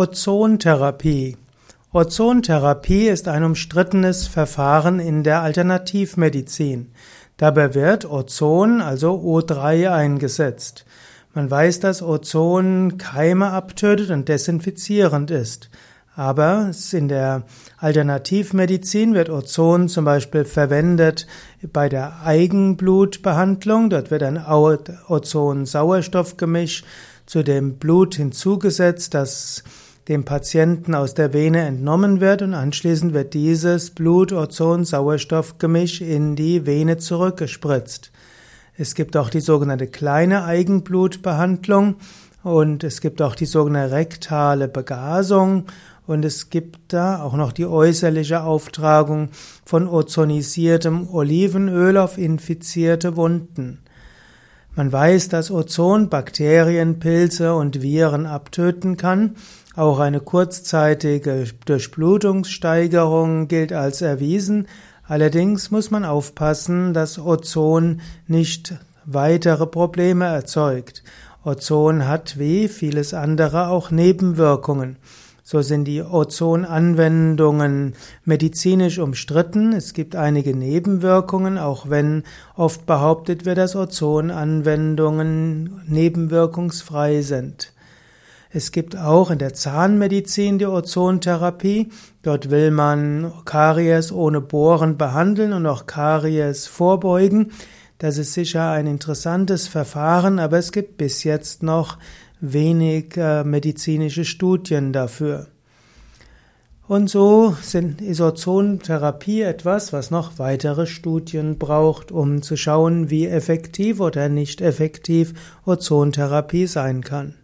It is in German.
Ozontherapie. Ozontherapie ist ein umstrittenes Verfahren in der Alternativmedizin. Dabei wird Ozon, also O3, eingesetzt. Man weiß, dass Ozon Keime abtötet und desinfizierend ist. Aber in der Alternativmedizin wird Ozon zum Beispiel verwendet bei der Eigenblutbehandlung. Dort wird ein Ozon-Sauerstoffgemisch zu dem Blut hinzugesetzt, das dem Patienten aus der Vene entnommen wird und anschließend wird dieses Blut-Ozon-Sauerstoff-Gemisch in die Vene zurückgespritzt. Es gibt auch die sogenannte kleine Eigenblutbehandlung und es gibt auch die sogenannte rektale Begasung und es gibt da auch noch die äußerliche Auftragung von ozonisiertem Olivenöl auf infizierte Wunden. Man weiß, dass Ozon Bakterien, Pilze und Viren abtöten kann. Auch eine kurzzeitige Durchblutungssteigerung gilt als erwiesen. Allerdings muss man aufpassen, dass Ozon nicht weitere Probleme erzeugt. Ozon hat wie vieles andere auch Nebenwirkungen. So sind die Ozonanwendungen medizinisch umstritten. Es gibt einige Nebenwirkungen, auch wenn oft behauptet wird, dass Ozonanwendungen nebenwirkungsfrei sind. Es gibt auch in der Zahnmedizin die Ozontherapie. Dort will man Karies ohne Bohren behandeln und auch Karies vorbeugen. Das ist sicher ein interessantes Verfahren, aber es gibt bis jetzt noch wenig äh, medizinische Studien dafür. Und so sind Isozontherapie etwas, was noch weitere Studien braucht, um zu schauen, wie effektiv oder nicht effektiv Ozontherapie sein kann.